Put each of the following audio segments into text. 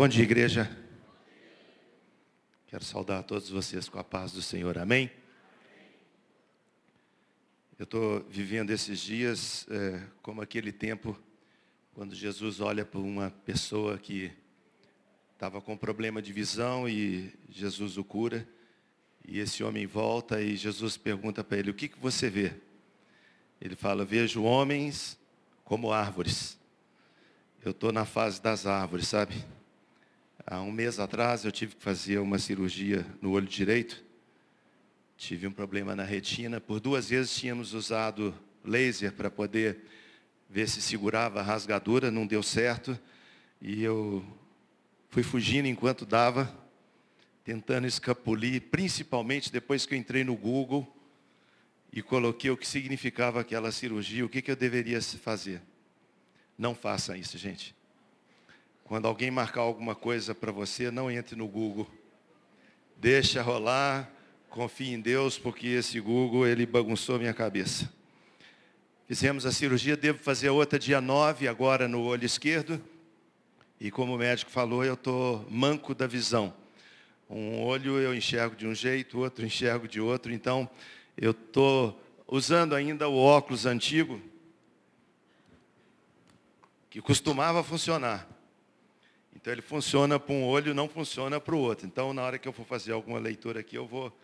Bom dia, igreja. Quero saudar a todos vocês com a paz do Senhor. Amém? Eu estou vivendo esses dias é, como aquele tempo quando Jesus olha para uma pessoa que estava com problema de visão e Jesus o cura. E esse homem volta e Jesus pergunta para ele: O que, que você vê? Ele fala: Vejo homens como árvores. Eu estou na fase das árvores, sabe? Há um mês atrás eu tive que fazer uma cirurgia no olho direito. Tive um problema na retina. Por duas vezes tínhamos usado laser para poder ver se segurava a rasgadura, não deu certo. E eu fui fugindo enquanto dava, tentando escapulir, principalmente depois que eu entrei no Google e coloquei o que significava aquela cirurgia, o que, que eu deveria fazer. Não faça isso, gente. Quando alguém marcar alguma coisa para você, não entre no Google. Deixa rolar, confie em Deus, porque esse Google, ele bagunçou minha cabeça. Fizemos a cirurgia, devo fazer outra dia 9, agora no olho esquerdo. E como o médico falou, eu estou manco da visão. Um olho eu enxergo de um jeito, outro enxergo de outro. Então, eu estou usando ainda o óculos antigo, que costumava funcionar. Então ele funciona para um olho, não funciona para o outro. Então na hora que eu for fazer alguma leitura aqui, eu vou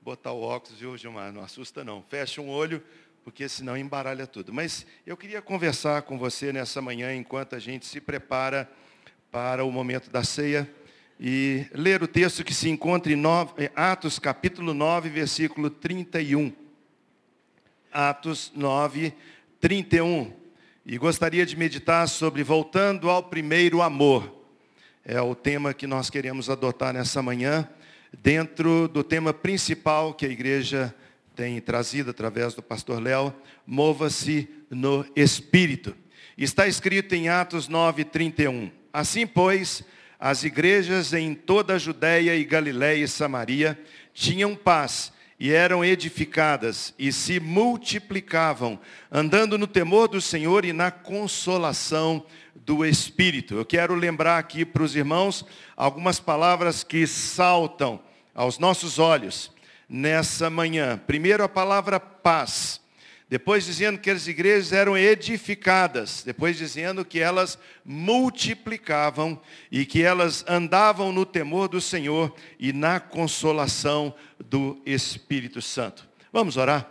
botar o óculos, viu, Gilmar? Não assusta não. Fecha um olho, porque senão embaralha tudo. Mas eu queria conversar com você nessa manhã, enquanto a gente se prepara para o momento da ceia, e ler o texto que se encontra em Atos capítulo 9, versículo 31. Atos 9, 31. E gostaria de meditar sobre voltando ao primeiro amor é o tema que nós queremos adotar nessa manhã, dentro do tema principal que a igreja tem trazido através do pastor Léo, mova-se no Espírito. Está escrito em Atos 9, 31. Assim, pois, as igrejas em toda a Judéia e Galiléia e Samaria tinham paz e eram edificadas e se multiplicavam, andando no temor do Senhor e na consolação do Espírito. Eu quero lembrar aqui para os irmãos algumas palavras que saltam aos nossos olhos nessa manhã. Primeiro, a palavra paz. Depois dizendo que as igrejas eram edificadas, depois dizendo que elas multiplicavam e que elas andavam no temor do Senhor e na consolação do Espírito Santo. Vamos orar?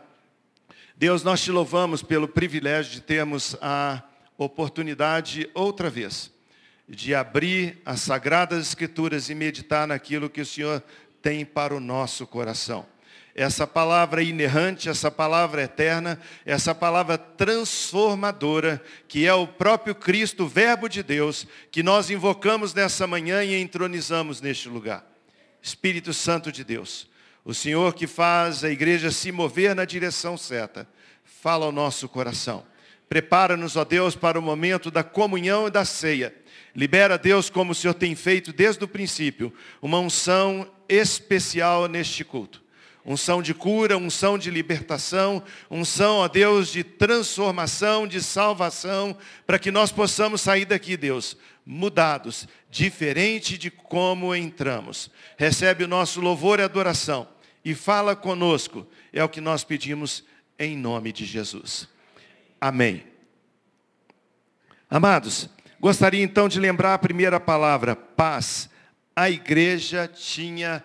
Deus, nós te louvamos pelo privilégio de termos a oportunidade outra vez de abrir as sagradas escrituras e meditar naquilo que o Senhor tem para o nosso coração essa palavra inerrante, essa palavra eterna, essa palavra transformadora, que é o próprio Cristo, Verbo de Deus, que nós invocamos nessa manhã e entronizamos neste lugar. Espírito Santo de Deus, o Senhor que faz a igreja se mover na direção certa, fala ao nosso coração. Prepara-nos, ó Deus, para o momento da comunhão e da ceia. Libera, Deus, como o Senhor tem feito desde o princípio, uma unção especial neste culto unção de cura, unção de libertação, unção, ó Deus, de transformação, de salvação, para que nós possamos sair daqui, Deus, mudados, diferente de como entramos. Recebe o nosso louvor e adoração e fala conosco, é o que nós pedimos em nome de Jesus. Amém. Amados, gostaria então de lembrar a primeira palavra, paz. A igreja tinha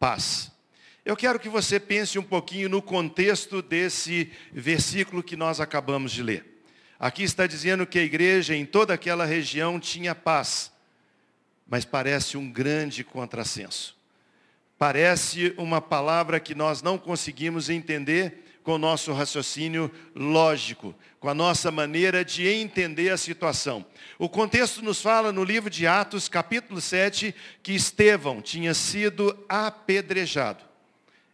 paz. Eu quero que você pense um pouquinho no contexto desse versículo que nós acabamos de ler. Aqui está dizendo que a igreja em toda aquela região tinha paz, mas parece um grande contrassenso. Parece uma palavra que nós não conseguimos entender com o nosso raciocínio lógico, com a nossa maneira de entender a situação. O contexto nos fala no livro de Atos, capítulo 7, que Estevão tinha sido apedrejado.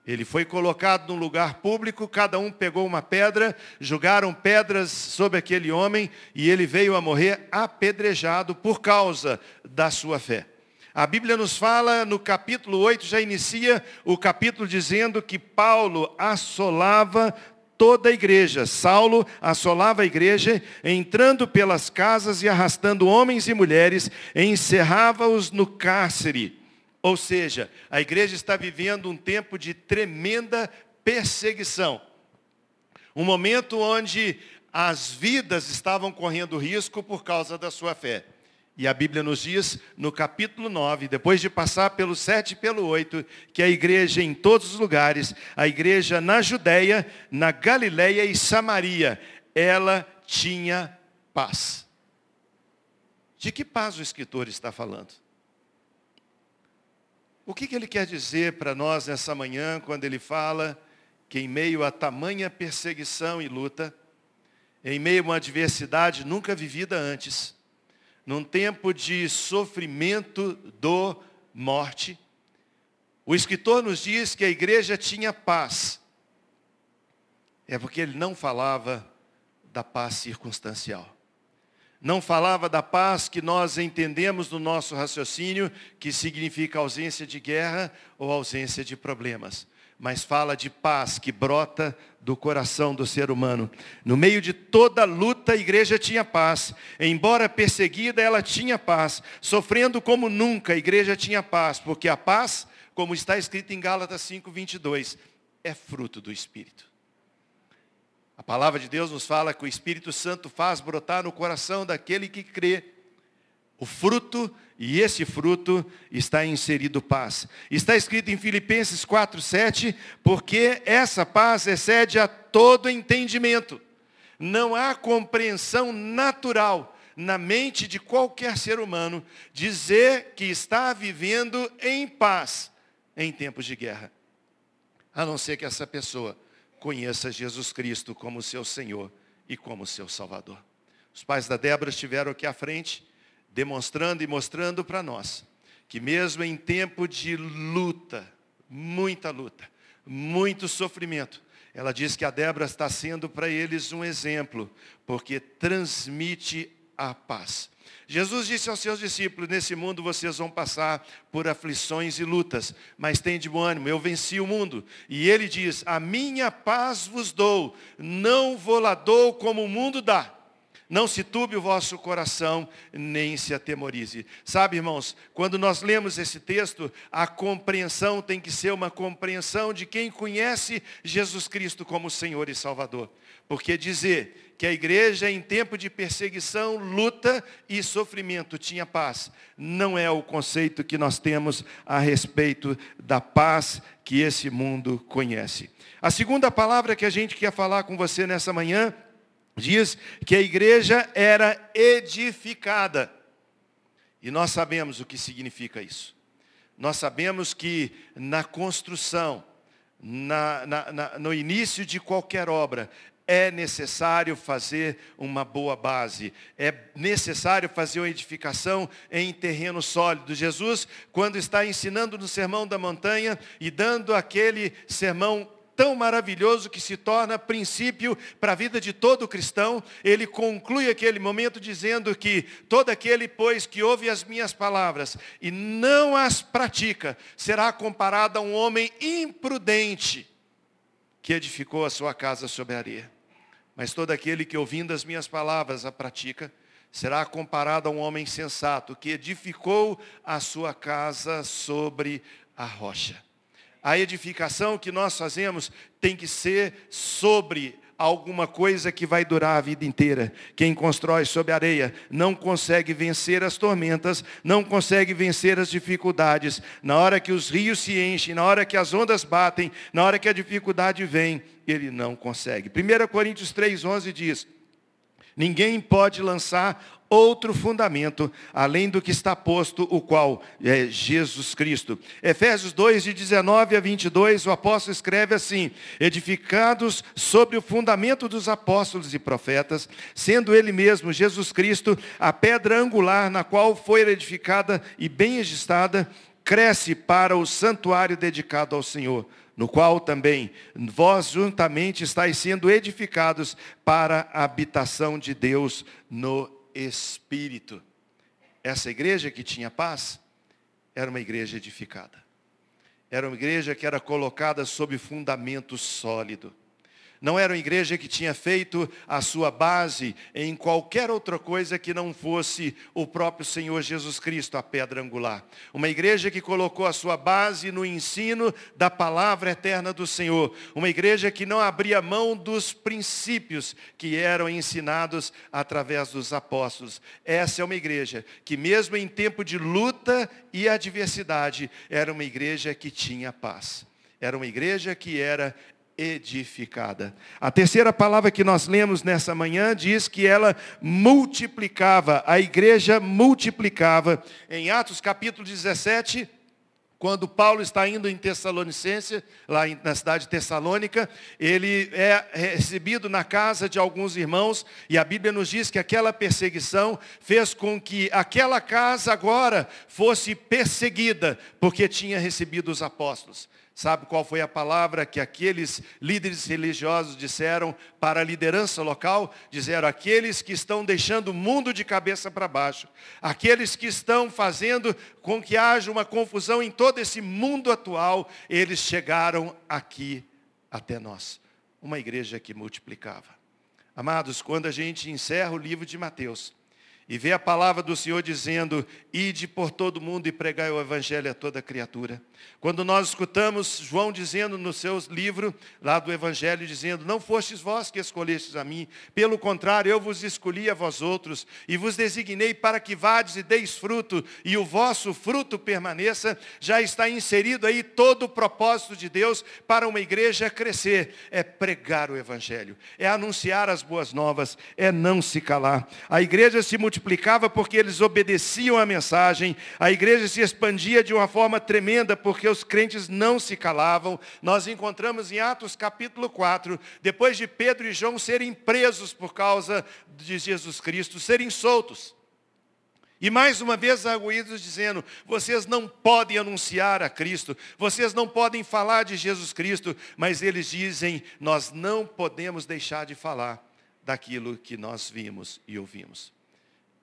Ele foi colocado num lugar público, cada um pegou uma pedra, jogaram pedras sobre aquele homem e ele veio a morrer apedrejado por causa da sua fé. A Bíblia nos fala no capítulo 8, já inicia o capítulo dizendo que Paulo assolava toda a igreja. Saulo assolava a igreja, entrando pelas casas e arrastando homens e mulheres, encerrava-os no cárcere. Ou seja, a igreja está vivendo um tempo de tremenda perseguição. Um momento onde as vidas estavam correndo risco por causa da sua fé. E a Bíblia nos diz, no capítulo 9, depois de passar pelo 7 e pelo 8, que a igreja em todos os lugares, a igreja na Judéia, na Galiléia e Samaria, ela tinha paz. De que paz o escritor está falando? O que, que ele quer dizer para nós nessa manhã, quando ele fala que em meio a tamanha perseguição e luta, em meio a uma adversidade nunca vivida antes, num tempo de sofrimento, dor, morte, o escritor nos diz que a igreja tinha paz. É porque ele não falava da paz circunstancial. Não falava da paz que nós entendemos no nosso raciocínio, que significa ausência de guerra ou ausência de problemas mas fala de paz que brota do coração do ser humano. No meio de toda luta, a igreja tinha paz. Embora perseguida, ela tinha paz. Sofrendo como nunca, a igreja tinha paz, porque a paz, como está escrito em Gálatas 5:22, é fruto do espírito. A palavra de Deus nos fala que o Espírito Santo faz brotar no coração daquele que crê o fruto, e esse fruto está inserido paz. Está escrito em Filipenses 4, 7, porque essa paz excede a todo entendimento. Não há compreensão natural na mente de qualquer ser humano dizer que está vivendo em paz em tempos de guerra. A não ser que essa pessoa conheça Jesus Cristo como seu Senhor e como seu Salvador. Os pais da Débora estiveram aqui à frente demonstrando e mostrando para nós que mesmo em tempo de luta, muita luta, muito sofrimento, ela diz que a Débora está sendo para eles um exemplo, porque transmite a paz. Jesus disse aos seus discípulos, nesse mundo vocês vão passar por aflições e lutas, mas tem de bom ânimo, eu venci o mundo. E ele diz, a minha paz vos dou, não vou lá dou como o mundo dá. Não se turbe o vosso coração, nem se atemorize. Sabe, irmãos, quando nós lemos esse texto, a compreensão tem que ser uma compreensão de quem conhece Jesus Cristo como Senhor e Salvador. Porque dizer que a igreja em tempo de perseguição, luta e sofrimento tinha paz, não é o conceito que nós temos a respeito da paz que esse mundo conhece. A segunda palavra que a gente quer falar com você nessa manhã diz que a igreja era edificada. E nós sabemos o que significa isso. Nós sabemos que na construção, na, na, na, no início de qualquer obra, é necessário fazer uma boa base, é necessário fazer uma edificação em terreno sólido. Jesus, quando está ensinando no Sermão da Montanha e dando aquele sermão tão maravilhoso que se torna princípio para a vida de todo cristão, ele conclui aquele momento dizendo que todo aquele, pois, que ouve as minhas palavras e não as pratica, será comparado a um homem imprudente que edificou a sua casa sobre areia. Mas todo aquele que ouvindo as minhas palavras a pratica, será comparado a um homem sensato que edificou a sua casa sobre a rocha a edificação que nós fazemos tem que ser sobre alguma coisa que vai durar a vida inteira. Quem constrói sobre areia não consegue vencer as tormentas, não consegue vencer as dificuldades. Na hora que os rios se enchem, na hora que as ondas batem, na hora que a dificuldade vem, ele não consegue. 1 Coríntios 3,11 diz, Ninguém pode lançar outro fundamento, além do que está posto, o qual é Jesus Cristo. Efésios 2, de 19 a 22, o apóstolo escreve assim, edificados sobre o fundamento dos apóstolos e profetas, sendo ele mesmo, Jesus Cristo, a pedra angular na qual foi edificada e bem ajustada, cresce para o santuário dedicado ao Senhor no qual também vós juntamente estáis sendo edificados para a habitação de Deus no Espírito. Essa igreja que tinha paz era uma igreja edificada. Era uma igreja que era colocada sob fundamento sólido. Não era uma igreja que tinha feito a sua base em qualquer outra coisa que não fosse o próprio Senhor Jesus Cristo, a pedra angular. Uma igreja que colocou a sua base no ensino da palavra eterna do Senhor. Uma igreja que não abria mão dos princípios que eram ensinados através dos apóstolos. Essa é uma igreja que, mesmo em tempo de luta e adversidade, era uma igreja que tinha paz. Era uma igreja que era edificada. A terceira palavra que nós lemos nessa manhã diz que ela multiplicava, a igreja multiplicava. Em Atos capítulo 17, quando Paulo está indo em Tessalonicense, lá na cidade de Tessalônica, ele é recebido na casa de alguns irmãos, e a Bíblia nos diz que aquela perseguição fez com que aquela casa agora fosse perseguida, porque tinha recebido os apóstolos. Sabe qual foi a palavra que aqueles líderes religiosos disseram para a liderança local? Disseram, aqueles que estão deixando o mundo de cabeça para baixo, aqueles que estão fazendo com que haja uma confusão em todo esse mundo atual, eles chegaram aqui até nós. Uma igreja que multiplicava. Amados, quando a gente encerra o livro de Mateus, e vê a palavra do Senhor dizendo, ide por todo mundo e pregai o evangelho a toda criatura. Quando nós escutamos João dizendo no seu livro, lá do evangelho, dizendo, não fostes vós que escolhestes a mim, pelo contrário, eu vos escolhi a vós outros, e vos designei para que vades e deis fruto, e o vosso fruto permaneça, já está inserido aí todo o propósito de Deus para uma igreja crescer, é pregar o evangelho, é anunciar as boas novas, é não se calar. A igreja se multiplica multiplicava porque eles obedeciam à mensagem, a igreja se expandia de uma forma tremenda porque os crentes não se calavam. Nós encontramos em Atos capítulo 4, depois de Pedro e João serem presos por causa de Jesus Cristo, serem soltos. E mais uma vez arguídos dizendo, vocês não podem anunciar a Cristo, vocês não podem falar de Jesus Cristo, mas eles dizem, nós não podemos deixar de falar daquilo que nós vimos e ouvimos.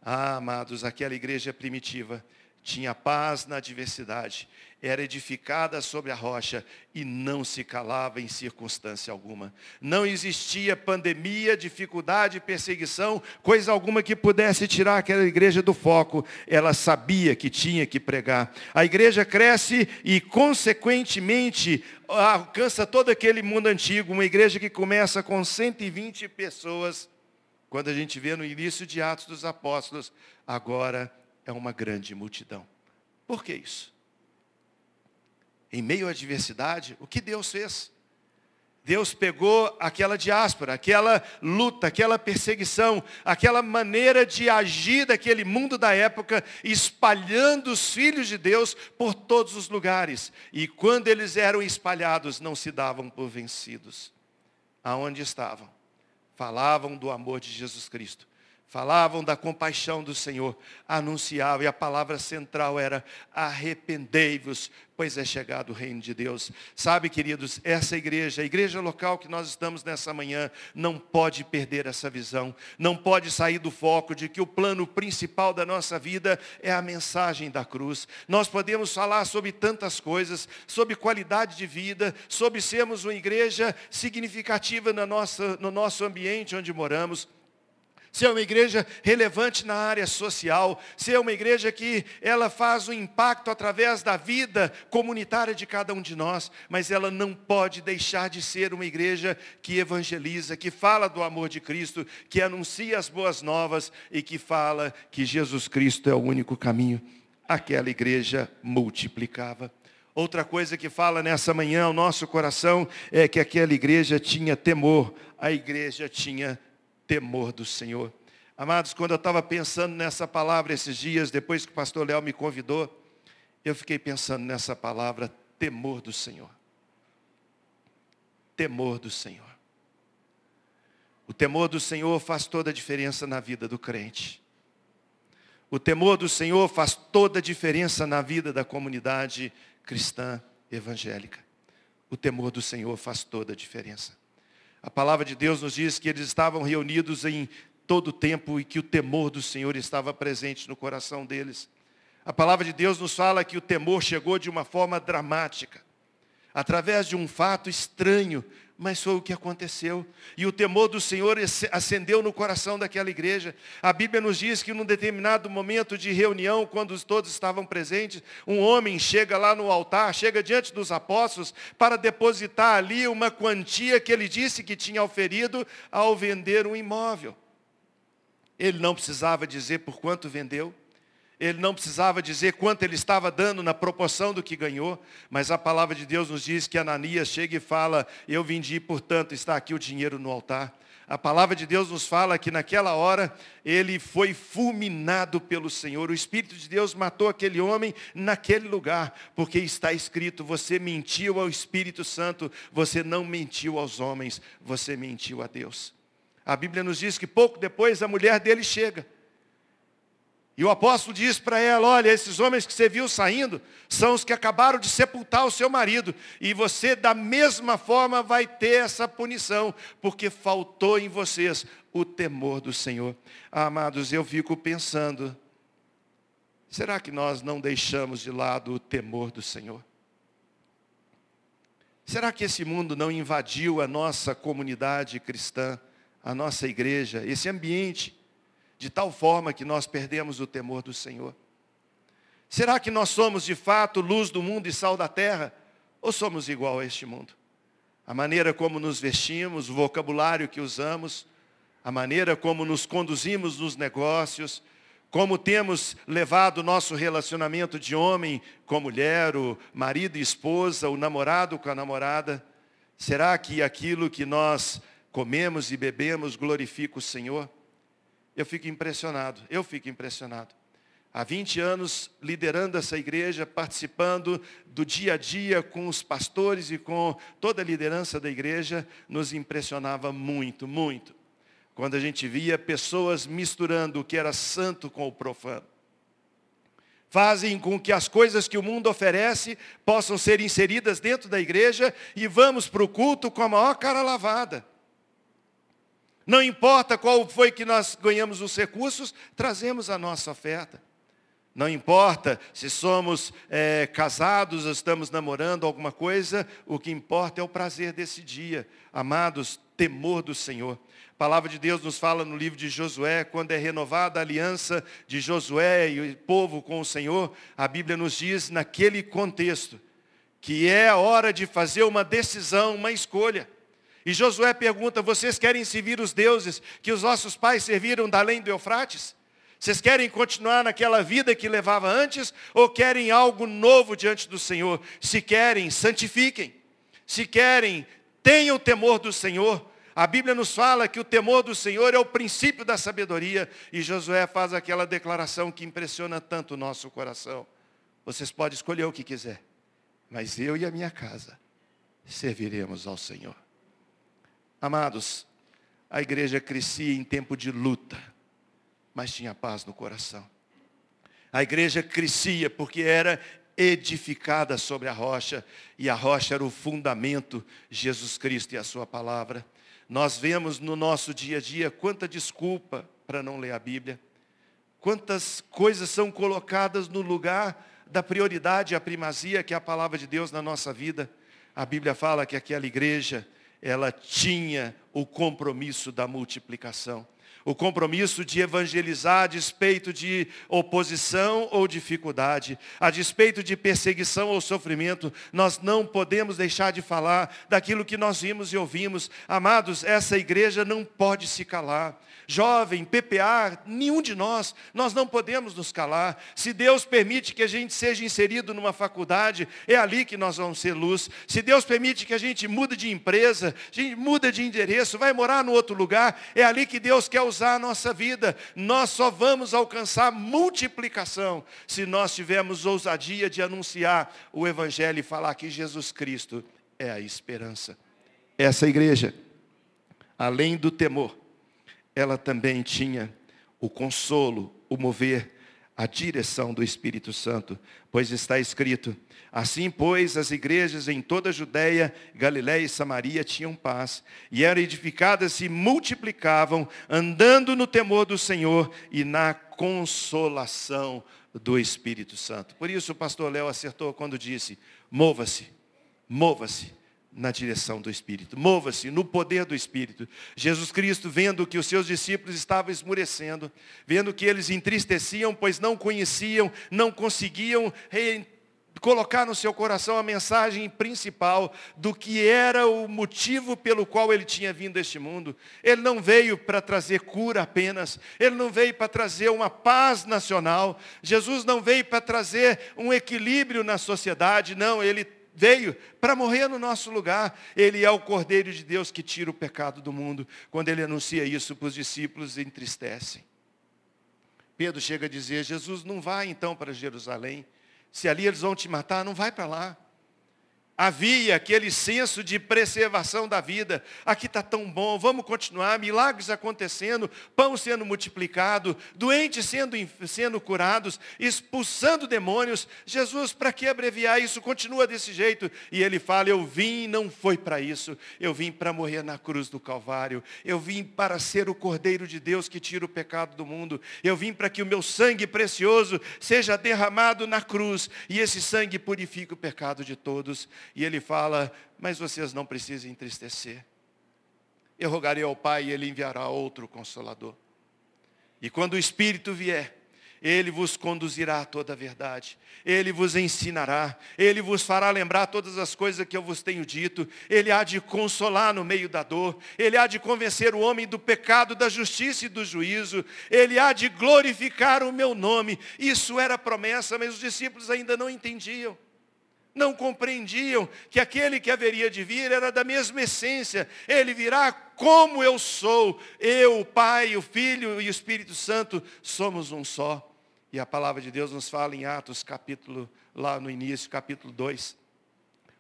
Ah, amados, aquela igreja primitiva tinha paz na adversidade, era edificada sobre a rocha e não se calava em circunstância alguma. Não existia pandemia, dificuldade, perseguição, coisa alguma que pudesse tirar aquela igreja do foco. Ela sabia que tinha que pregar. A igreja cresce e, consequentemente, alcança todo aquele mundo antigo. Uma igreja que começa com 120 pessoas quando a gente vê no início de Atos dos Apóstolos, agora é uma grande multidão. Por que isso? Em meio à adversidade, o que Deus fez? Deus pegou aquela diáspora, aquela luta, aquela perseguição, aquela maneira de agir daquele mundo da época, espalhando os filhos de Deus por todos os lugares. E quando eles eram espalhados, não se davam por vencidos. Aonde estavam? Falavam do amor de Jesus Cristo, falavam da compaixão do Senhor, anunciavam, e a palavra central era arrependei-vos, pois é chegado o reino de Deus. Sabe, queridos, essa igreja, a igreja local que nós estamos nessa manhã, não pode perder essa visão, não pode sair do foco de que o plano principal da nossa vida é a mensagem da cruz. Nós podemos falar sobre tantas coisas, sobre qualidade de vida, sobre sermos uma igreja significativa na nossa, no nosso ambiente onde moramos ser uma igreja relevante na área social, ser uma igreja que ela faz um impacto através da vida comunitária de cada um de nós, mas ela não pode deixar de ser uma igreja que evangeliza, que fala do amor de Cristo, que anuncia as boas novas e que fala que Jesus Cristo é o único caminho. Aquela igreja multiplicava. Outra coisa que fala nessa manhã ao nosso coração é que aquela igreja tinha temor, a igreja tinha temor do Senhor. Amados, quando eu estava pensando nessa palavra esses dias, depois que o pastor Léo me convidou, eu fiquei pensando nessa palavra, temor do Senhor. Temor do Senhor. O temor do Senhor faz toda a diferença na vida do crente. O temor do Senhor faz toda a diferença na vida da comunidade cristã evangélica. O temor do Senhor faz toda a diferença. A palavra de Deus nos diz que eles estavam reunidos em todo o tempo e que o temor do Senhor estava presente no coração deles. A palavra de Deus nos fala que o temor chegou de uma forma dramática. Através de um fato estranho, mas foi o que aconteceu. E o temor do Senhor acendeu no coração daquela igreja. A Bíblia nos diz que num determinado momento de reunião, quando todos estavam presentes, um homem chega lá no altar, chega diante dos apóstolos para depositar ali uma quantia que ele disse que tinha oferido ao vender um imóvel. Ele não precisava dizer por quanto vendeu. Ele não precisava dizer quanto ele estava dando na proporção do que ganhou, mas a palavra de Deus nos diz que Ananias chega e fala, eu vendi, portanto, está aqui o dinheiro no altar. A palavra de Deus nos fala que naquela hora ele foi fulminado pelo Senhor. O Espírito de Deus matou aquele homem naquele lugar, porque está escrito: você mentiu ao Espírito Santo, você não mentiu aos homens, você mentiu a Deus. A Bíblia nos diz que pouco depois a mulher dele chega. E o apóstolo diz para ela: Olha, esses homens que você viu saindo são os que acabaram de sepultar o seu marido. E você, da mesma forma, vai ter essa punição, porque faltou em vocês o temor do Senhor. Ah, amados, eu fico pensando: será que nós não deixamos de lado o temor do Senhor? Será que esse mundo não invadiu a nossa comunidade cristã, a nossa igreja, esse ambiente? De tal forma que nós perdemos o temor do Senhor? Será que nós somos de fato luz do mundo e sal da terra? Ou somos igual a este mundo? A maneira como nos vestimos, o vocabulário que usamos, a maneira como nos conduzimos nos negócios, como temos levado o nosso relacionamento de homem com mulher, o marido e esposa, o namorado com a namorada, será que aquilo que nós comemos e bebemos glorifica o Senhor? Eu fico impressionado, eu fico impressionado. Há 20 anos liderando essa igreja, participando do dia a dia com os pastores e com toda a liderança da igreja, nos impressionava muito, muito. Quando a gente via pessoas misturando o que era santo com o profano. Fazem com que as coisas que o mundo oferece possam ser inseridas dentro da igreja e vamos para o culto com a maior cara lavada. Não importa qual foi que nós ganhamos os recursos, trazemos a nossa oferta. Não importa se somos é, casados estamos namorando alguma coisa, o que importa é o prazer desse dia. Amados, temor do Senhor. A palavra de Deus nos fala no livro de Josué, quando é renovada a aliança de Josué e o povo com o Senhor, a Bíblia nos diz naquele contexto, que é a hora de fazer uma decisão, uma escolha. E Josué pergunta: vocês querem servir os deuses que os nossos pais serviram da além do Eufrates? Vocês querem continuar naquela vida que levava antes ou querem algo novo diante do Senhor? Se querem, santifiquem. Se querem, tenham temor do Senhor. A Bíblia nos fala que o temor do Senhor é o princípio da sabedoria. E Josué faz aquela declaração que impressiona tanto o nosso coração. Vocês podem escolher o que quiser, mas eu e a minha casa serviremos ao Senhor. Amados, a igreja crescia em tempo de luta, mas tinha paz no coração. A igreja crescia porque era edificada sobre a rocha, e a rocha era o fundamento, Jesus Cristo e a sua palavra. Nós vemos no nosso dia a dia quanta desculpa para não ler a Bíblia, quantas coisas são colocadas no lugar da prioridade, a primazia que é a palavra de Deus na nossa vida. A Bíblia fala que aquela igreja ela tinha o compromisso da multiplicação. O compromisso de evangelizar a despeito de oposição ou dificuldade, a despeito de perseguição ou sofrimento, nós não podemos deixar de falar daquilo que nós vimos e ouvimos. Amados, essa igreja não pode se calar jovem, PPA, nenhum de nós, nós não podemos nos calar. Se Deus permite que a gente seja inserido numa faculdade, é ali que nós vamos ser luz. Se Deus permite que a gente mude de empresa, a gente muda de endereço, vai morar no outro lugar, é ali que Deus quer usar a nossa vida. Nós só vamos alcançar multiplicação se nós tivermos ousadia de anunciar o Evangelho e falar que Jesus Cristo é a esperança. Essa igreja, além do temor, ela também tinha o consolo, o mover, a direção do Espírito Santo, pois está escrito: Assim, pois, as igrejas em toda a Judéia, Galiléia e Samaria tinham paz, e eram edificadas e multiplicavam, andando no temor do Senhor e na consolação do Espírito Santo. Por isso o pastor Léo acertou quando disse: mova-se, mova-se, na direção do Espírito. Mova-se no poder do Espírito. Jesus Cristo, vendo que os seus discípulos estavam esmurecendo, vendo que eles entristeciam, pois não conheciam, não conseguiam colocar no seu coração a mensagem principal do que era o motivo pelo qual ele tinha vindo a este mundo. Ele não veio para trazer cura apenas, ele não veio para trazer uma paz nacional, Jesus não veio para trazer um equilíbrio na sociedade, não, ele veio para morrer no nosso lugar. Ele é o Cordeiro de Deus que tira o pecado do mundo. Quando ele anuncia isso para os discípulos, entristecem. Pedro chega a dizer: Jesus não vai então para Jerusalém. Se ali eles vão te matar, não vai para lá havia aquele senso de preservação da vida. Aqui está tão bom, vamos continuar, milagres acontecendo, pão sendo multiplicado, doentes sendo, sendo curados, expulsando demônios. Jesus, para que abreviar isso? Continua desse jeito. E ele fala, eu vim não foi para isso, eu vim para morrer na cruz do Calvário, eu vim para ser o Cordeiro de Deus que tira o pecado do mundo, eu vim para que o meu sangue precioso seja derramado na cruz, e esse sangue purifique o pecado de todos. E ele fala, mas vocês não precisam entristecer. Eu rogarei ao Pai e Ele enviará outro consolador. E quando o Espírito vier, ele vos conduzirá a toda a verdade. Ele vos ensinará. Ele vos fará lembrar todas as coisas que eu vos tenho dito. Ele há de consolar no meio da dor. Ele há de convencer o homem do pecado, da justiça e do juízo. Ele há de glorificar o meu nome. Isso era promessa, mas os discípulos ainda não entendiam não compreendiam que aquele que haveria de vir era da mesma essência. Ele virá como eu sou. Eu, o Pai, o Filho e o Espírito Santo somos um só. E a palavra de Deus nos fala em Atos, capítulo, lá no início, capítulo 2.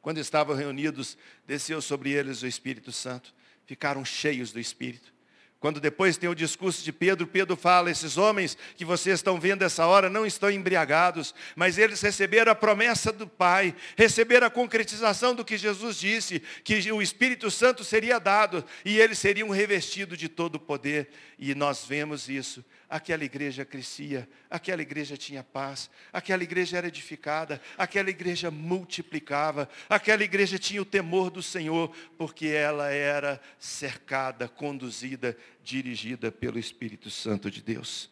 Quando estavam reunidos, desceu sobre eles o Espírito Santo. Ficaram cheios do Espírito. Quando depois tem o discurso de Pedro, Pedro fala, esses homens que vocês estão vendo essa hora não estão embriagados, mas eles receberam a promessa do Pai, receberam a concretização do que Jesus disse, que o Espírito Santo seria dado e eles seriam revestidos de todo o poder. E nós vemos isso aquela igreja crescia, aquela igreja tinha paz, aquela igreja era edificada, aquela igreja multiplicava, aquela igreja tinha o temor do Senhor, porque ela era cercada, conduzida, dirigida pelo Espírito Santo de Deus.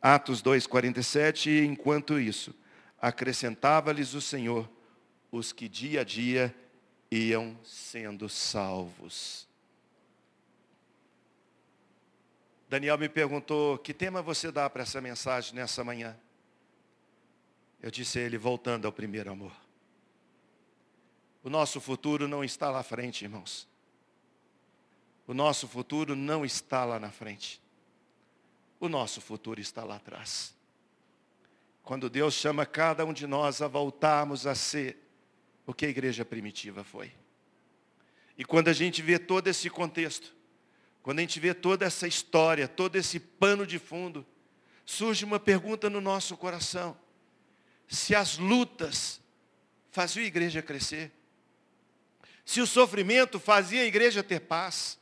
Atos 2,47, enquanto isso, acrescentava-lhes o Senhor os que dia a dia iam sendo salvos. Daniel me perguntou, que tema você dá para essa mensagem nessa manhã? Eu disse a ele, voltando ao primeiro amor. O nosso futuro não está lá à frente, irmãos. O nosso futuro não está lá na frente. O nosso futuro está lá atrás. Quando Deus chama cada um de nós a voltarmos a ser o que a igreja primitiva foi. E quando a gente vê todo esse contexto, quando a gente vê toda essa história, todo esse pano de fundo, surge uma pergunta no nosso coração. Se as lutas faziam a igreja crescer, se o sofrimento fazia a igreja ter paz,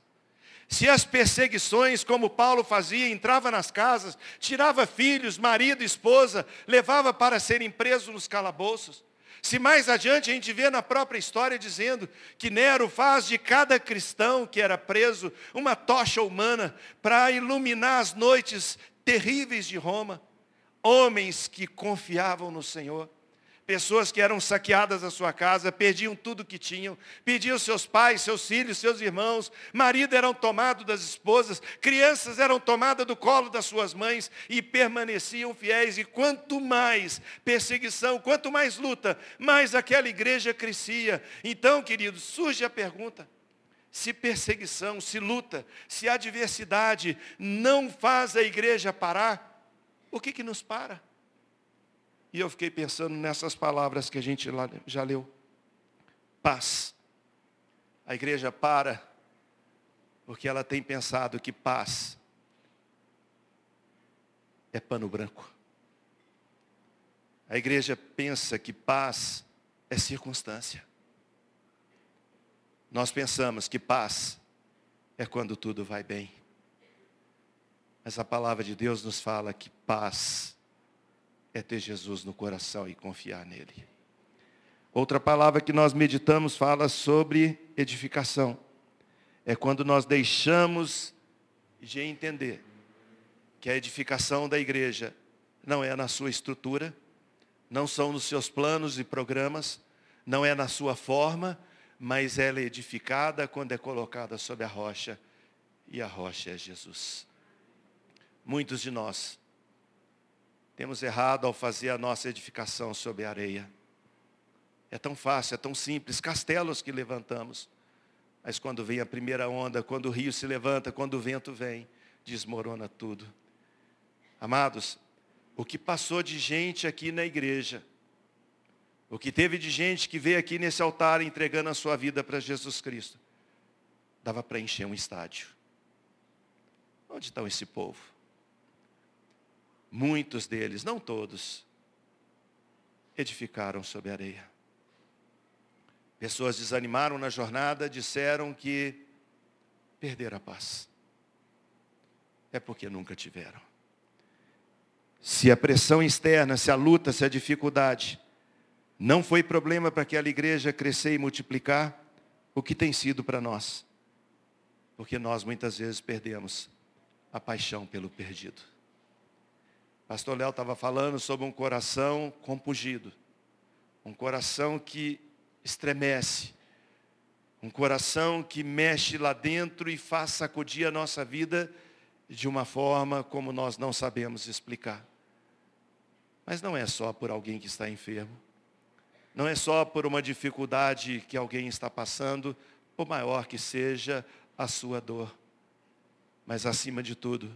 se as perseguições, como Paulo fazia, entrava nas casas, tirava filhos, marido, esposa, levava para serem presos nos calabouços, se mais adiante a gente vê na própria história dizendo que Nero faz de cada cristão que era preso uma tocha humana para iluminar as noites terríveis de Roma, homens que confiavam no Senhor. Pessoas que eram saqueadas a sua casa, perdiam tudo que tinham, perdiam seus pais, seus filhos, seus irmãos, marido eram tomados das esposas, crianças eram tomadas do colo das suas mães e permaneciam fiéis. E quanto mais perseguição, quanto mais luta, mais aquela igreja crescia. Então, queridos, surge a pergunta: se perseguição, se luta, se adversidade não faz a igreja parar, o que, que nos para? E eu fiquei pensando nessas palavras que a gente já leu. Paz. A igreja para, porque ela tem pensado que paz é pano branco. A igreja pensa que paz é circunstância. Nós pensamos que paz é quando tudo vai bem. Mas a palavra de Deus nos fala que paz é ter Jesus no coração e confiar nele. Outra palavra que nós meditamos fala sobre edificação. É quando nós deixamos de entender que a edificação da igreja não é na sua estrutura, não são nos seus planos e programas, não é na sua forma, mas ela é edificada quando é colocada sobre a rocha, e a rocha é Jesus. Muitos de nós temos errado ao fazer a nossa edificação sobre a areia. É tão fácil, é tão simples, castelos que levantamos. Mas quando vem a primeira onda, quando o rio se levanta, quando o vento vem, desmorona tudo. Amados, o que passou de gente aqui na igreja, o que teve de gente que veio aqui nesse altar entregando a sua vida para Jesus Cristo, dava para encher um estádio. Onde está esse povo? Muitos deles, não todos, edificaram sobre areia. Pessoas desanimaram na jornada, disseram que perderam a paz. É porque nunca tiveram. Se a pressão externa, se a luta, se a dificuldade não foi problema para aquela igreja crescer e multiplicar, o que tem sido para nós? Porque nós muitas vezes perdemos a paixão pelo perdido. Pastor Léo estava falando sobre um coração compungido, um coração que estremece, um coração que mexe lá dentro e faz sacudir a nossa vida de uma forma como nós não sabemos explicar. Mas não é só por alguém que está enfermo. Não é só por uma dificuldade que alguém está passando, por maior que seja a sua dor. Mas acima de tudo,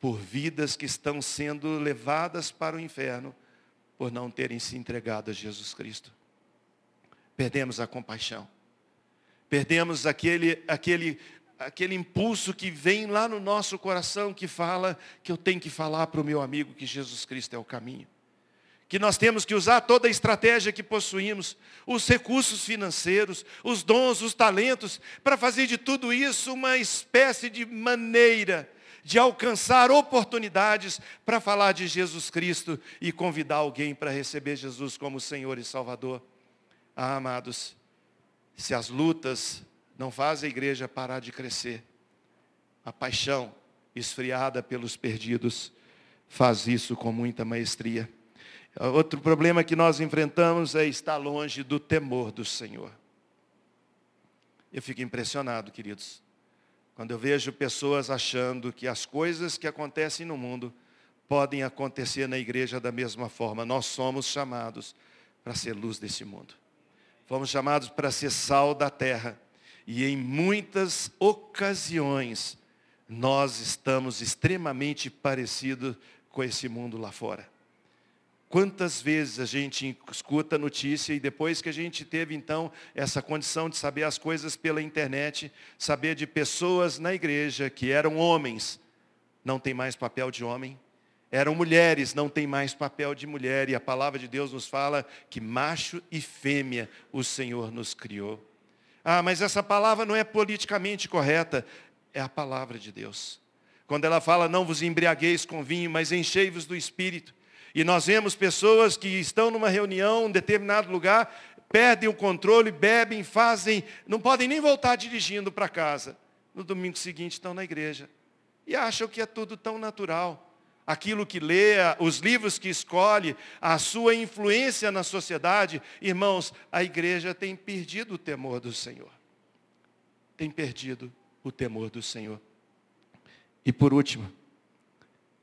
por vidas que estão sendo levadas para o inferno por não terem se entregado a Jesus Cristo. Perdemos a compaixão. Perdemos aquele, aquele, aquele impulso que vem lá no nosso coração que fala que eu tenho que falar para o meu amigo que Jesus Cristo é o caminho que nós temos que usar toda a estratégia que possuímos, os recursos financeiros, os dons, os talentos, para fazer de tudo isso uma espécie de maneira de alcançar oportunidades para falar de Jesus Cristo e convidar alguém para receber Jesus como Senhor e Salvador. Ah, amados, se as lutas não fazem a igreja parar de crescer, a paixão esfriada pelos perdidos faz isso com muita maestria. Outro problema que nós enfrentamos é estar longe do temor do Senhor. Eu fico impressionado, queridos, quando eu vejo pessoas achando que as coisas que acontecem no mundo podem acontecer na igreja da mesma forma. Nós somos chamados para ser luz desse mundo. Fomos chamados para ser sal da terra. E em muitas ocasiões, nós estamos extremamente parecidos com esse mundo lá fora. Quantas vezes a gente escuta a notícia e depois que a gente teve então essa condição de saber as coisas pela internet, saber de pessoas na igreja que eram homens, não tem mais papel de homem, eram mulheres, não tem mais papel de mulher, e a palavra de Deus nos fala que macho e fêmea o Senhor nos criou. Ah, mas essa palavra não é politicamente correta, é a palavra de Deus. Quando ela fala, não vos embriagueis com vinho, mas enchei-vos do Espírito. E nós vemos pessoas que estão numa reunião, em determinado lugar, perdem o controle, bebem, fazem, não podem nem voltar dirigindo para casa. No domingo seguinte estão na igreja. E acham que é tudo tão natural. Aquilo que lê, os livros que escolhe, a sua influência na sociedade, irmãos, a igreja tem perdido o temor do Senhor. Tem perdido o temor do Senhor. E por último,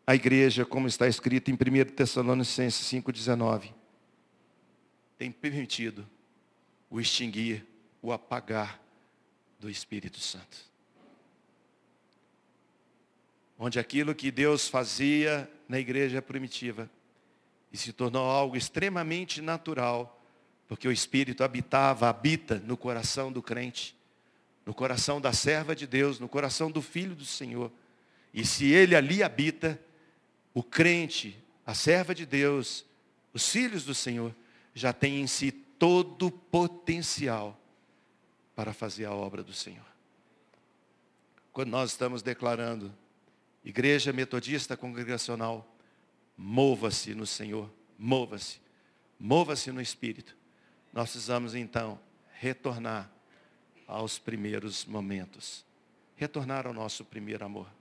a igreja, como está escrito em 1 Tessalonicenses 5,19, tem permitido o extinguir, o apagar do Espírito Santo. Onde aquilo que Deus fazia na igreja primitiva e se tornou algo extremamente natural, porque o Espírito habitava, habita no coração do crente, no coração da serva de Deus, no coração do Filho do Senhor. E se ele ali habita, o crente, a serva de Deus, os filhos do Senhor, já têm em si todo o potencial para fazer a obra do Senhor. Quando nós estamos declarando, Igreja Metodista Congregacional, mova-se no Senhor, mova-se, mova-se no Espírito. nós precisamos então retornar aos primeiros momentos. Retornar ao nosso primeiro amor.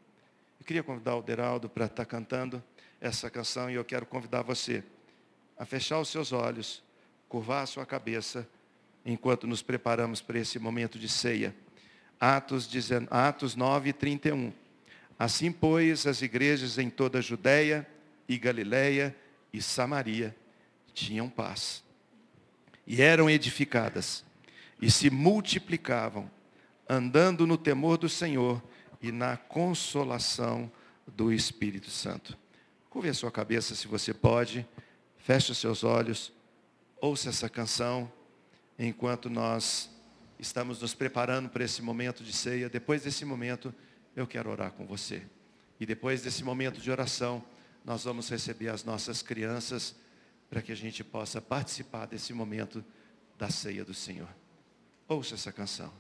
Queria convidar o Deraldo para estar cantando essa canção e eu quero convidar você a fechar os seus olhos, curvar a sua cabeça, enquanto nos preparamos para esse momento de ceia. Atos, Atos 9, 31. Assim, pois, as igrejas em toda a Judéia e Galiléia e Samaria tinham paz. E eram edificadas e se multiplicavam, andando no temor do Senhor e na consolação do Espírito Santo. Curve a sua cabeça se você pode, feche os seus olhos, ouça essa canção enquanto nós estamos nos preparando para esse momento de ceia. Depois desse momento, eu quero orar com você. E depois desse momento de oração, nós vamos receber as nossas crianças para que a gente possa participar desse momento da ceia do Senhor. Ouça essa canção.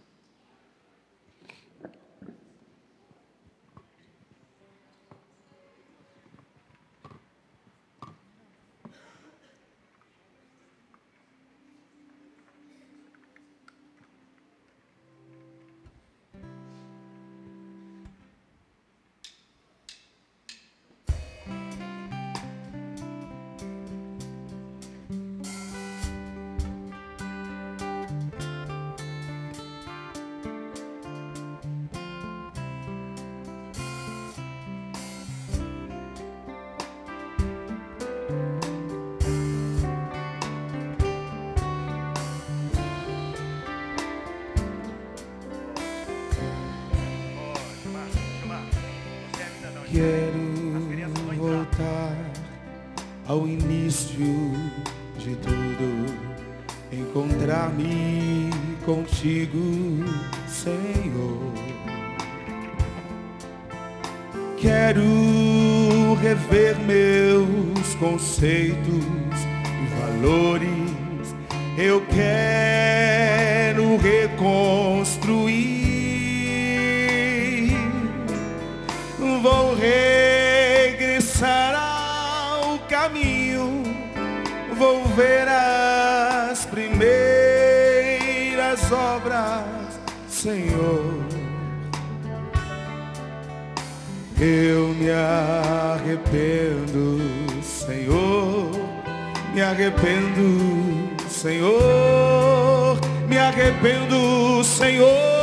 Quero rever meus conceitos e valores. Eu quero reconstruir vou regressar ao caminho, vou ver as primeiras obras, Senhor. Eu me arrependo, Senhor, me arrependo, Senhor, me arrependo, Senhor.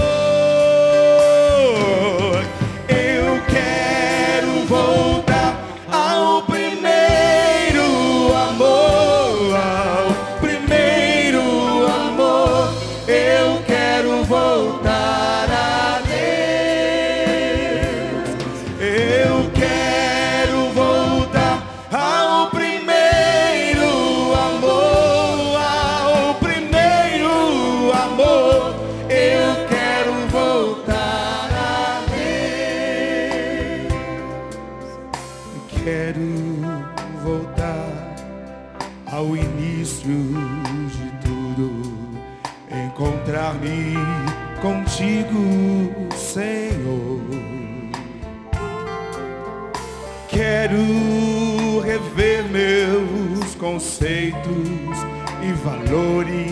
Conceitos e valores.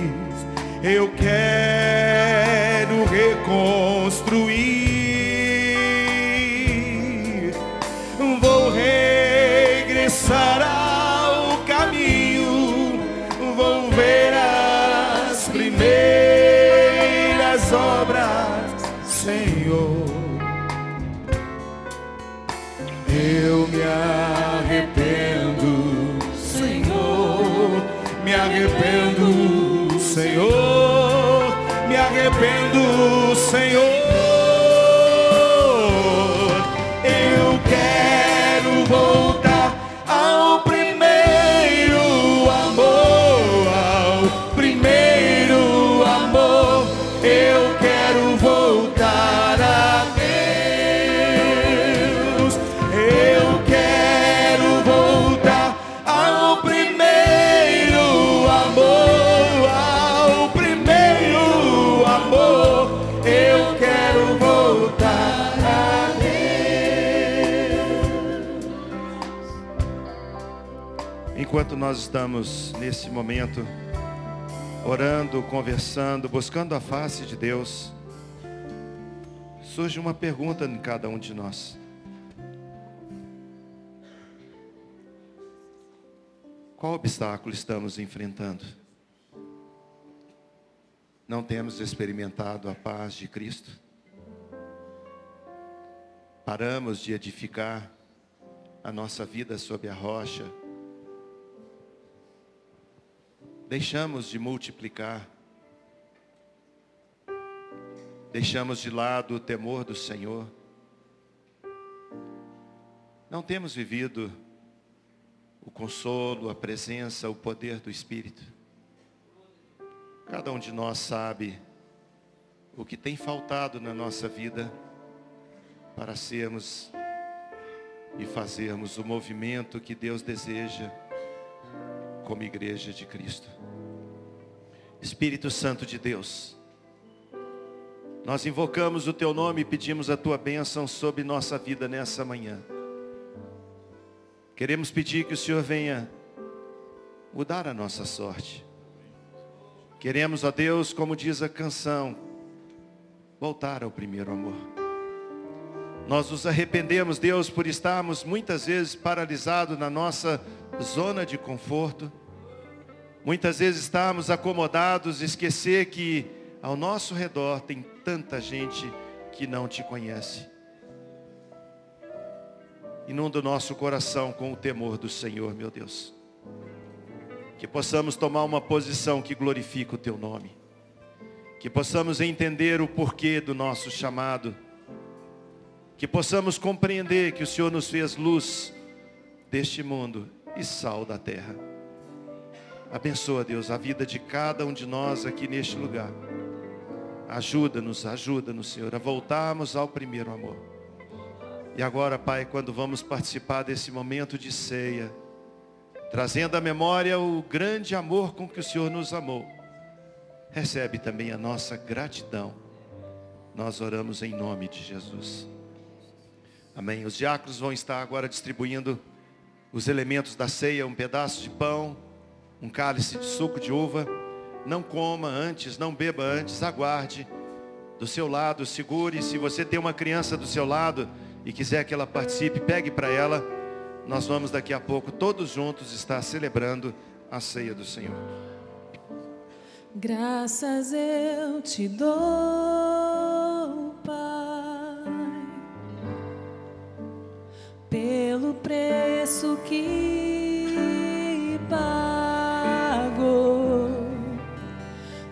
Eu quero reconstruir. Senhor. Enquanto nós estamos nesse momento orando, conversando, buscando a face de Deus, surge uma pergunta em cada um de nós. Qual obstáculo estamos enfrentando? Não temos experimentado a paz de Cristo? Paramos de edificar a nossa vida sob a rocha? Deixamos de multiplicar? Deixamos de lado o temor do Senhor? Não temos vivido o consolo, a presença, o poder do Espírito? Cada um de nós sabe o que tem faltado na nossa vida para sermos e fazermos o movimento que Deus deseja como igreja de Cristo. Espírito Santo de Deus, nós invocamos o teu nome e pedimos a tua bênção sobre nossa vida nessa manhã. Queremos pedir que o Senhor venha mudar a nossa sorte Queremos, ó Deus, como diz a canção, voltar ao primeiro amor. Nós nos arrependemos, Deus, por estarmos muitas vezes paralisados na nossa zona de conforto. Muitas vezes estamos acomodados, esquecer que ao nosso redor tem tanta gente que não te conhece. Inunda o nosso coração com o temor do Senhor, meu Deus que possamos tomar uma posição que glorifique o teu nome, que possamos entender o porquê do nosso chamado, que possamos compreender que o Senhor nos fez luz deste mundo e sal da terra. Abençoa, Deus, a vida de cada um de nós aqui neste lugar. Ajuda-nos, ajuda-nos, Senhor, a voltarmos ao primeiro amor. E agora, Pai, quando vamos participar desse momento de ceia, trazendo à memória o grande amor com que o Senhor nos amou. Recebe também a nossa gratidão. Nós oramos em nome de Jesus. Amém. Os diáconos vão estar agora distribuindo os elementos da ceia, um pedaço de pão, um cálice de suco de uva. Não coma antes, não beba antes, aguarde. Do seu lado, segure. Se você tem uma criança do seu lado e quiser que ela participe, pegue para ela nós vamos daqui a pouco todos juntos estar celebrando a ceia do Senhor. Graças eu te dou, Pai, pelo preço que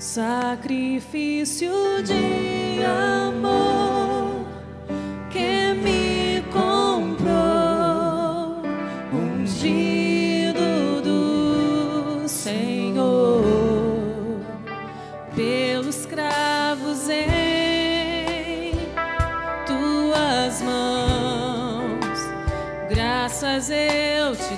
sacrifício de amor que me comprou. ungido do Senhor, pelos cravos em tuas mãos, graças eu te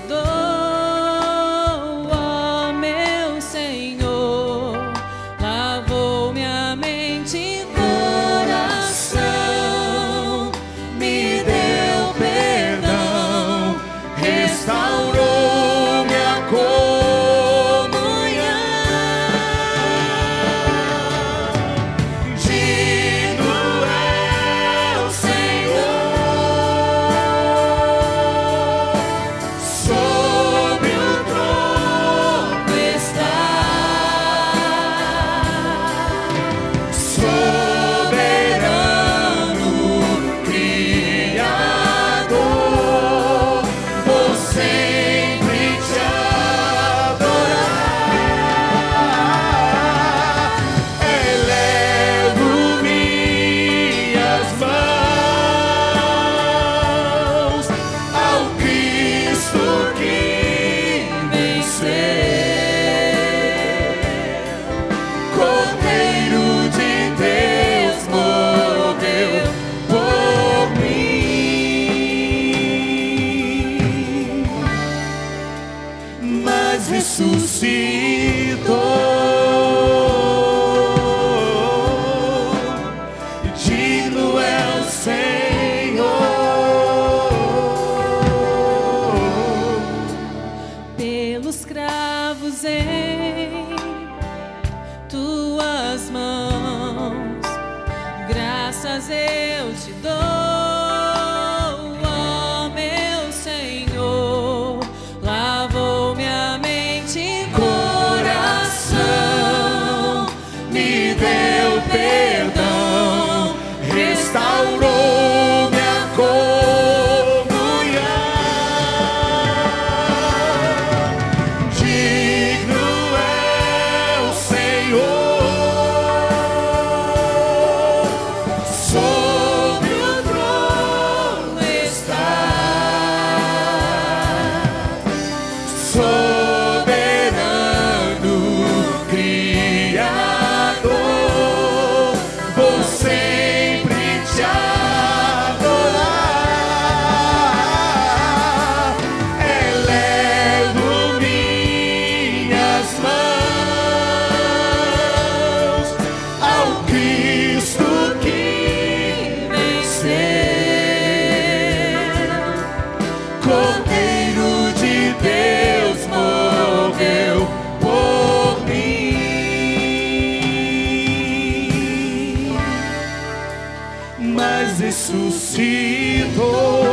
ressuscitou,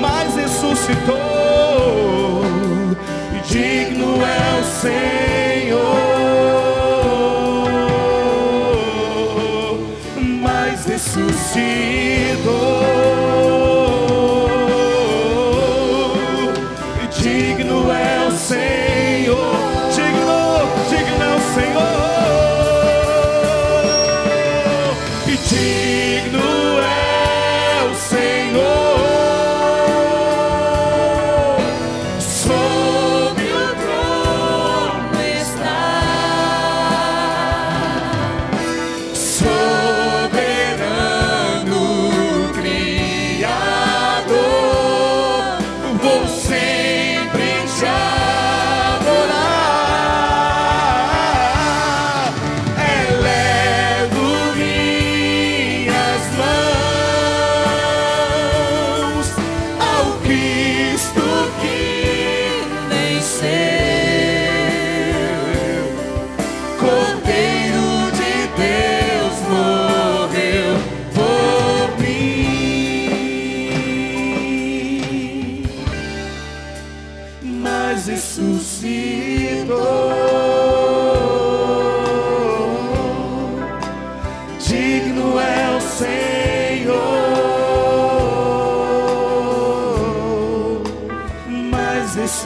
mas ressuscitou, e digno é o Senhor,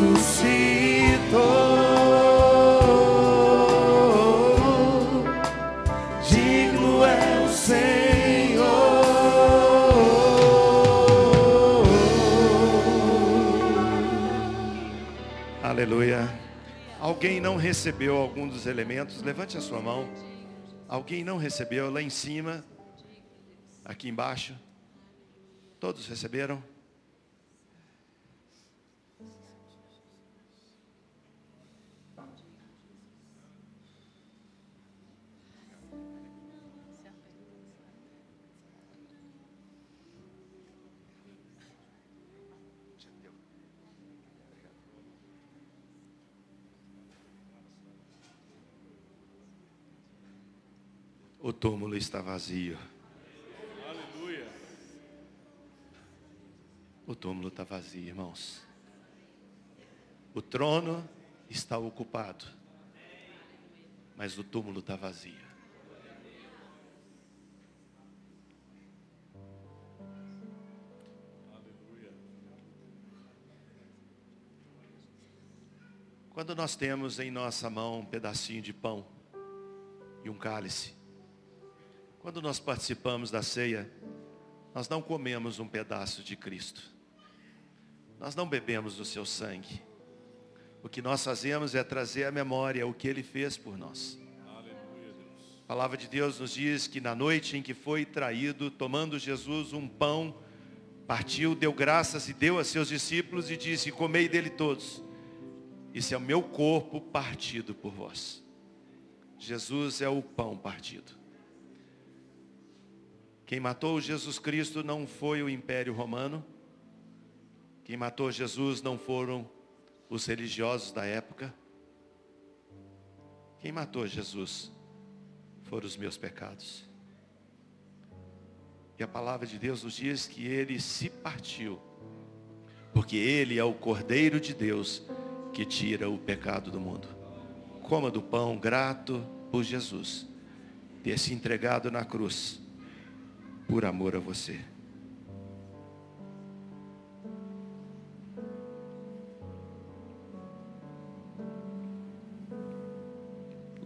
ressuscitou. Digno é o Senhor. Aleluia. Alguém não recebeu algum dos elementos? Levante a sua mão. Alguém não recebeu lá em cima? Aqui embaixo? Todos receberam? O túmulo está vazio. O túmulo está vazio, irmãos. O trono está ocupado. Mas o túmulo está vazio. Quando nós temos em nossa mão um pedacinho de pão e um cálice, quando nós participamos da ceia, nós não comemos um pedaço de Cristo. Nós não bebemos do seu sangue. O que nós fazemos é trazer à memória o que ele fez por nós. A palavra de Deus nos diz que na noite em que foi traído, tomando Jesus um pão, partiu, deu graças e deu a seus discípulos e disse: Comei dele todos. Isso é o meu corpo partido por vós. Jesus é o pão partido. Quem matou Jesus Cristo não foi o Império Romano. Quem matou Jesus não foram os religiosos da época. Quem matou Jesus foram os meus pecados. E a palavra de Deus nos diz que ele se partiu, porque ele é o Cordeiro de Deus que tira o pecado do mundo. Coma do pão grato por Jesus ter se entregado na cruz por amor a você.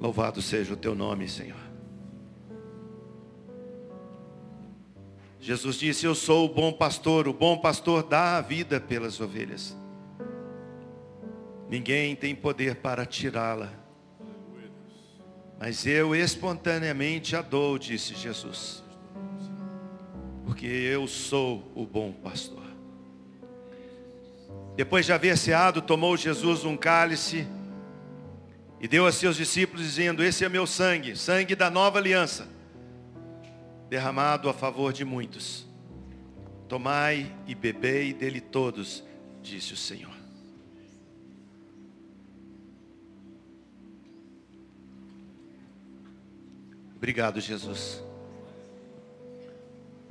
Louvado seja o teu nome, Senhor. Jesus disse: Eu sou o bom pastor, o bom pastor dá a vida pelas ovelhas. Ninguém tem poder para tirá-la. Mas eu espontaneamente a dou, disse Jesus. Porque eu sou o bom pastor. Depois de haver ceado, tomou Jesus um cálice e deu a seus discípulos, dizendo: Esse é meu sangue, sangue da nova aliança, derramado a favor de muitos. Tomai e bebei dele todos, disse o Senhor. Obrigado, Jesus.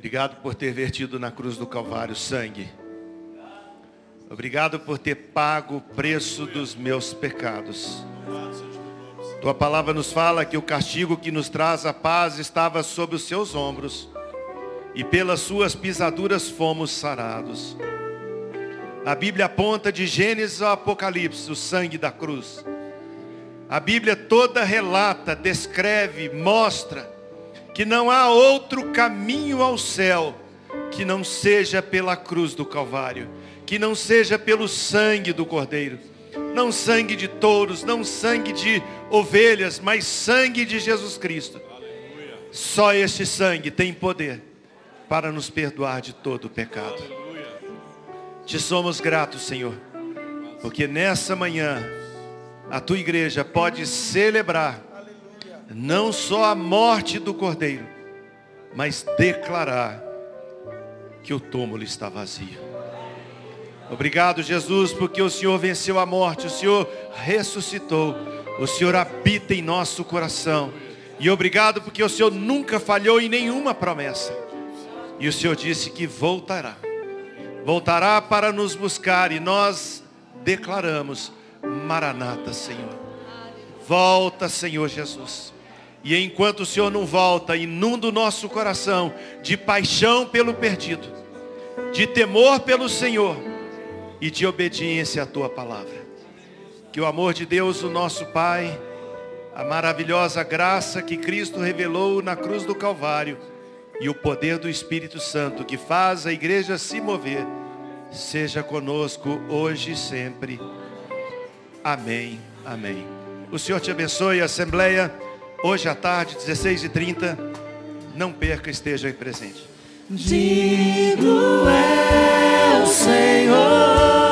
Obrigado por ter vertido na cruz do Calvário sangue. Obrigado por ter pago o preço dos meus pecados. Tua palavra nos fala que o castigo que nos traz a paz estava sobre os seus ombros, e pelas suas pisaduras fomos sarados. A Bíblia aponta de Gênesis ao Apocalipse o sangue da cruz. A Bíblia toda relata, descreve, mostra que não há outro caminho ao céu que não seja pela cruz do Calvário, que não seja pelo sangue do Cordeiro. Não sangue de touros, não sangue de ovelhas, mas sangue de Jesus Cristo. Só este sangue tem poder para nos perdoar de todo o pecado. Te somos gratos, Senhor, porque nessa manhã a tua igreja pode celebrar não só a morte do Cordeiro, mas declarar que o túmulo está vazio. Obrigado, Jesus, porque o Senhor venceu a morte, o Senhor ressuscitou, o Senhor habita em nosso coração. E obrigado porque o Senhor nunca falhou em nenhuma promessa. E o Senhor disse que voltará. Voltará para nos buscar e nós declaramos: Maranata, Senhor. Volta, Senhor Jesus. E enquanto o Senhor não volta, inunda o nosso coração de paixão pelo perdido, de temor pelo Senhor e de obediência à tua palavra. Que o amor de Deus, o nosso Pai, a maravilhosa graça que Cristo revelou na cruz do Calvário e o poder do Espírito Santo que faz a igreja se mover, seja conosco hoje e sempre. Amém. Amém. O Senhor te abençoe, Assembleia, Hoje à tarde, 16h30, não perca, esteja aí presente. Digno é o Senhor.